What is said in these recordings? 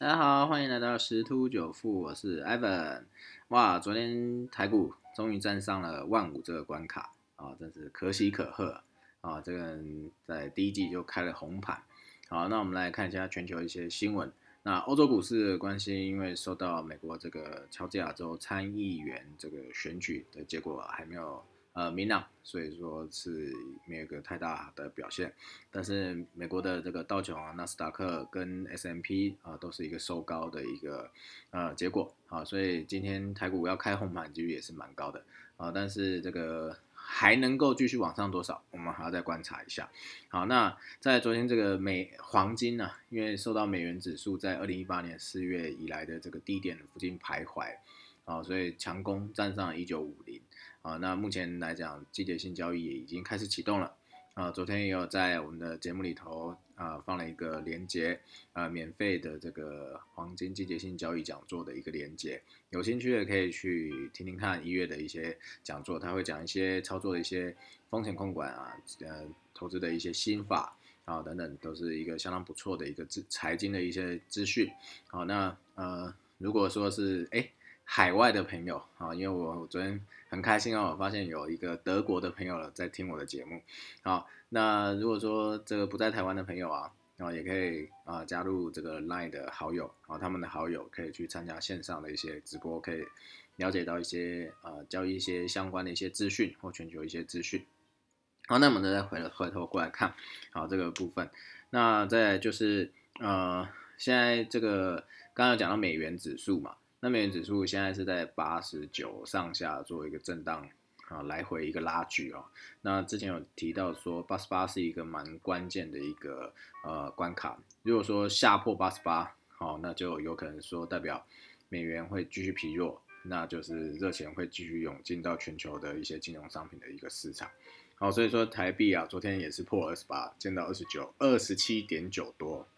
大家好，欢迎来到十突九富，我是 Evan。哇，昨天台股终于站上了万五这个关卡啊，真是可喜可贺啊！这个在第一季就开了红盘。好，那我们来看一下全球一些新闻。那欧洲股市的关系，因为受到美国这个乔治亚州参议员这个选举的结果还没有。呃，明朗，所以说是没有个太大的表现，但是美国的这个道琼啊、纳斯达克跟 S M P 啊，都是一个收高的一个呃结果。啊，所以今天台股要开红盘几率也是蛮高的。啊，但是这个还能够继续往上多少，我们还要再观察一下。好，那在昨天这个美黄金呢，因为受到美元指数在二零一八年四月以来的这个低点附近徘徊啊，所以强攻站上一九五零。啊，那目前来讲，季节性交易也已经开始启动了。啊，昨天也有在我们的节目里头啊放了一个连接，啊，免费的这个黄金季节性交易讲座的一个连接，有兴趣的可以去听听看一月的一些讲座，他会讲一些操作的一些风险控管啊，呃，投资的一些心法啊等等，都是一个相当不错的一个资财经的一些资讯。好，那呃，如果说是哎。海外的朋友啊，因为我昨天很开心哦，我发现有一个德国的朋友在听我的节目。好，那如果说这个不在台湾的朋友啊，然后也可以啊加入这个 Line 的好友啊，他们的好友可以去参加线上的一些直播，可以了解到一些呃交易一些相关的一些资讯或全球一些资讯。好，那我们再回回头过来看好这个部分。那再就是呃，现在这个刚刚讲到美元指数嘛。那美元指数现在是在八十九上下做一个震荡啊，来回一个拉锯哦。那之前有提到说八十八是一个蛮关键的一个呃关卡，如果说下破八十八，好，那就有可能说代表美元会继续疲弱，那就是热钱会继续涌进到全球的一些金融商品的一个市场。好，所以说台币啊，昨天也是破二十八，见到二十九二十七点九多，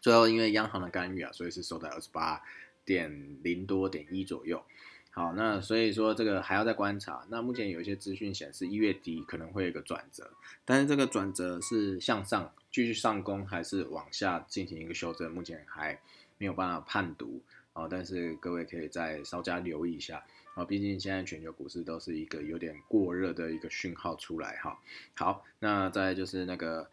最后因为央行的干预啊，所以是收在二十八。点零多点一左右，好，那所以说这个还要再观察。那目前有一些资讯显示一月底可能会有一个转折，但是这个转折是向上继续上攻，还是往下进行一个修正，目前还没有办法判读啊。但是各位可以再稍加留意一下啊，毕竟现在全球股市都是一个有点过热的一个讯号出来哈。好，那再就是那个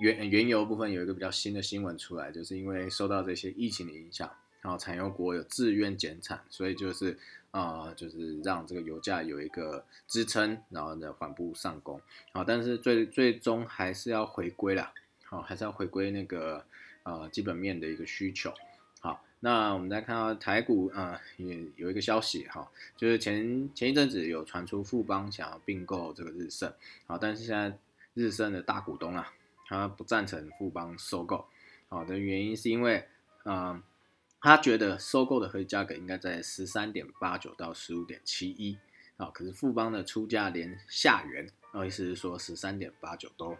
原原油部分有一个比较新的新闻出来，就是因为受到这些疫情的影响。然后产油国有自愿减产，所以就是啊，就是让这个油价有一个支撑，然后呢缓步上攻。好，但是最最终还是要回归了，好，还是要回归那个呃基本面的一个需求。好，那我们再看到台股啊，也有一个消息哈，就是前前一阵子有传出富邦想要并购这个日盛，好，但是现在日盛的大股东啊，他不赞成富邦收购，好的原因是因为啊。他觉得收购的合理价格应该在十三点八九到十五点七一啊，可是富邦的出价连下元，啊，意思是说十三点八九都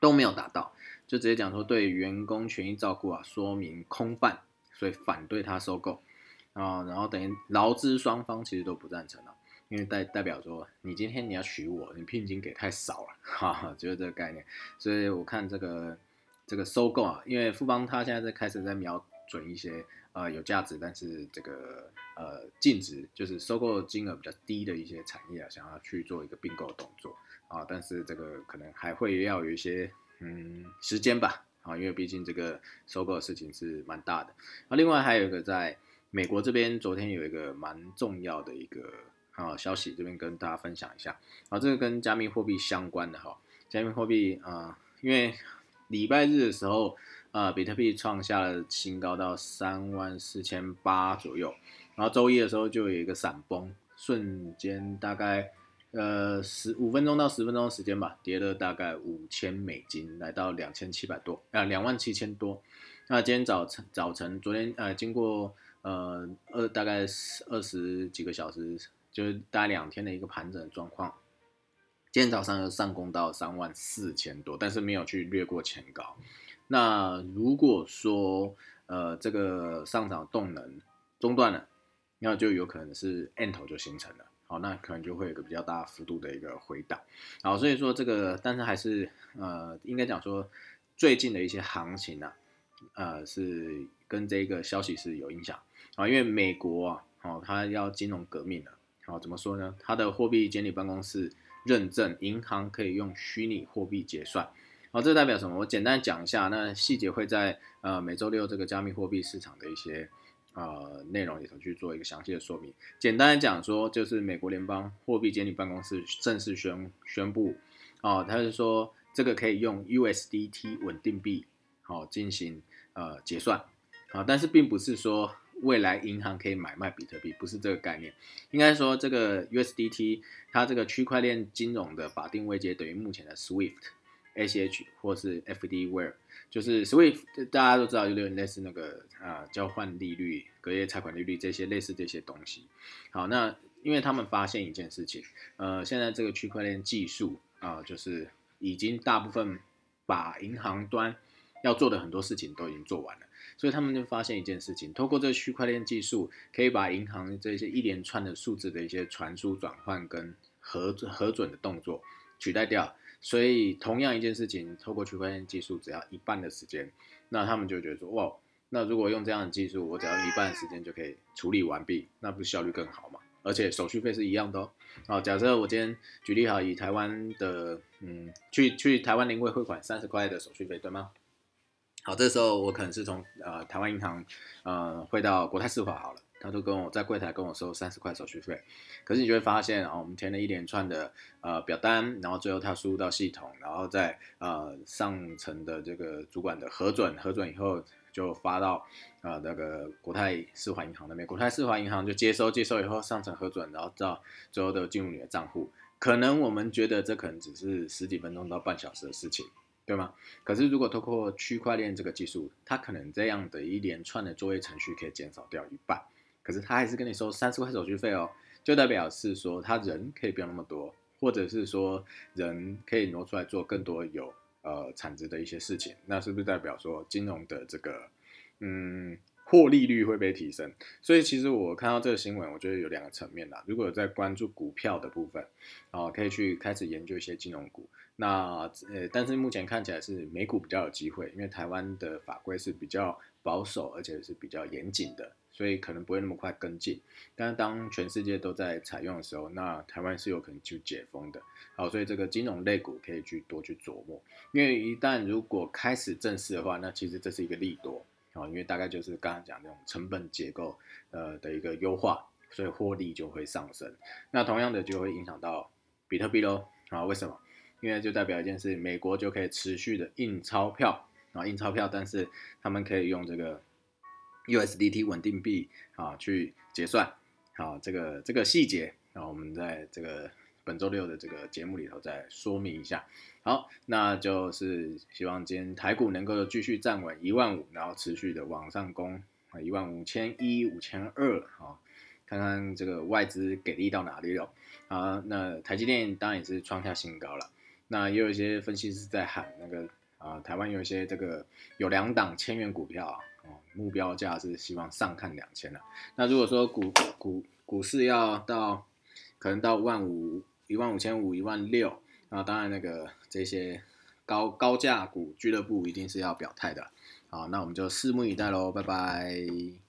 都没有达到，就直接讲说对员工权益照顾啊，说明空泛，所以反对他收购啊，然后等于劳资双方其实都不赞成了，因为代代表说你今天你要娶我，你聘金给太少了，哈，就是这个概念，所以我看这个这个收购啊，因为富邦他现在在开始在瞄。准一些呃有价值，但是这个呃净值就是收购金额比较低的一些产业啊，想要去做一个并购动作啊，但是这个可能还会要有一些嗯时间吧啊，因为毕竟这个收购的事情是蛮大的。那另外还有一个在美国这边，昨天有一个蛮重要的一个啊消息，这边跟大家分享一下啊，这个跟加密货币相关的哈，加密货币啊，因为礼拜日的时候。啊，比特币创下了新高到三万四千八左右，然后周一的时候就有一个闪崩，瞬间大概呃十五分钟到十分钟的时间吧，跌了大概五千美金，来到两千七百多啊，两万七千多。那今天早晨早晨，昨天呃经过呃二大概二十几个小时，就是大概两天的一个盘整状况，今天早上又上攻到三万四千多，但是没有去略过前高。那如果说呃这个上涨动能中断了，那就有可能是 N 头就形成了，好，那可能就会有个比较大幅度的一个回档，好，所以说这个但是还是呃应该讲说最近的一些行情啊，呃是跟这个消息是有影响。啊，因为美国啊，哦，它要金融革命了，好，怎么说呢？它的货币监理办公室认证银行可以用虚拟货币结算，好，这代表什么？我简单讲一下，那细节会在呃每周六这个加密货币市场的一些。呃，内容里头去做一个详细的说明。简单讲说，就是美国联邦货币监理办公室正式宣宣布，哦，他是说这个可以用 USDT 稳定币，好进行呃结算，啊，但是并不是说未来银行可以买卖比特币，不是这个概念。应该说这个 USDT 它这个区块链金融的法定位阶等于目前的 SWIFT。ACH 或是 FDware，就是 Swift，大家都知道有点类似那个啊交换利率、隔夜拆款利率这些类似这些东西。好，那因为他们发现一件事情，呃，现在这个区块链技术啊，就是已经大部分把银行端要做的很多事情都已经做完了，所以他们就发现一件事情，透过这个区块链技术，可以把银行这些一连串的数字的一些传输、转换跟核核准的动作取代掉。所以，同样一件事情，透过区块链技术，只要一半的时间，那他们就觉得说，哇，那如果用这样的技术，我只要一半的时间就可以处理完毕，那不效率更好吗？而且手续费是一样的哦。好，假设我今天举例好，以台湾的，嗯，去去台湾临柜汇款三十块的手续费，对吗？好，这时候我可能是从呃台湾银行呃汇到国泰世华好了。他都跟我在柜台跟我收三十块手续费，可是你就会发现啊，我们填了一连串的呃表单，然后最后他输入到系统，然后在呃上层的这个主管的核准，核准以后就发到啊那个国泰世华银行那边，国泰世华银行就接收，接收以后上层核准，然后到最后都进入你的账户。可能我们觉得这可能只是十几分钟到半小时的事情，对吗？可是如果透过区块链这个技术，它可能这样的一连串的作业程序可以减少掉一半。可是他还是跟你收三十块手续费哦，就代表是说他人可以不用那么多，或者是说人可以挪出来做更多有呃产值的一些事情，那是不是代表说金融的这个嗯获利率会被提升？所以其实我看到这个新闻，我觉得有两个层面啦。如果有在关注股票的部分，啊，可以去开始研究一些金融股。那呃，但是目前看起来是美股比较有机会，因为台湾的法规是比较保守，而且是比较严谨的。所以可能不会那么快跟进，但是当全世界都在采用的时候，那台湾是有可能就解封的。好，所以这个金融类股可以去多去琢磨，因为一旦如果开始正式的话，那其实这是一个利多啊，因为大概就是刚刚讲那种成本结构呃的一个优化，所以获利就会上升。那同样的就会影响到比特币喽啊？为什么？因为就代表一件事，美国就可以持续的印钞票啊，印钞票，但是他们可以用这个。USDT 稳定币啊，去结算，好，这个这个细节，那我们在这个本周六的这个节目里头再说明一下。好，那就是希望今天台股能够继续站稳一万五，然后持续的往上攻啊，一万五千一、五千二啊，看看这个外资给力到哪里了啊。那台积电当然也是创下新高了，那也有一些分析师在喊那个啊，台湾有一些这个有两档千元股票啊。目标价是希望上看两千了。那如果说股股股市要到可能到万五一万五千五一万六，那当然那个这些高高价股俱乐部一定是要表态的。好，那我们就拭目以待喽，拜拜。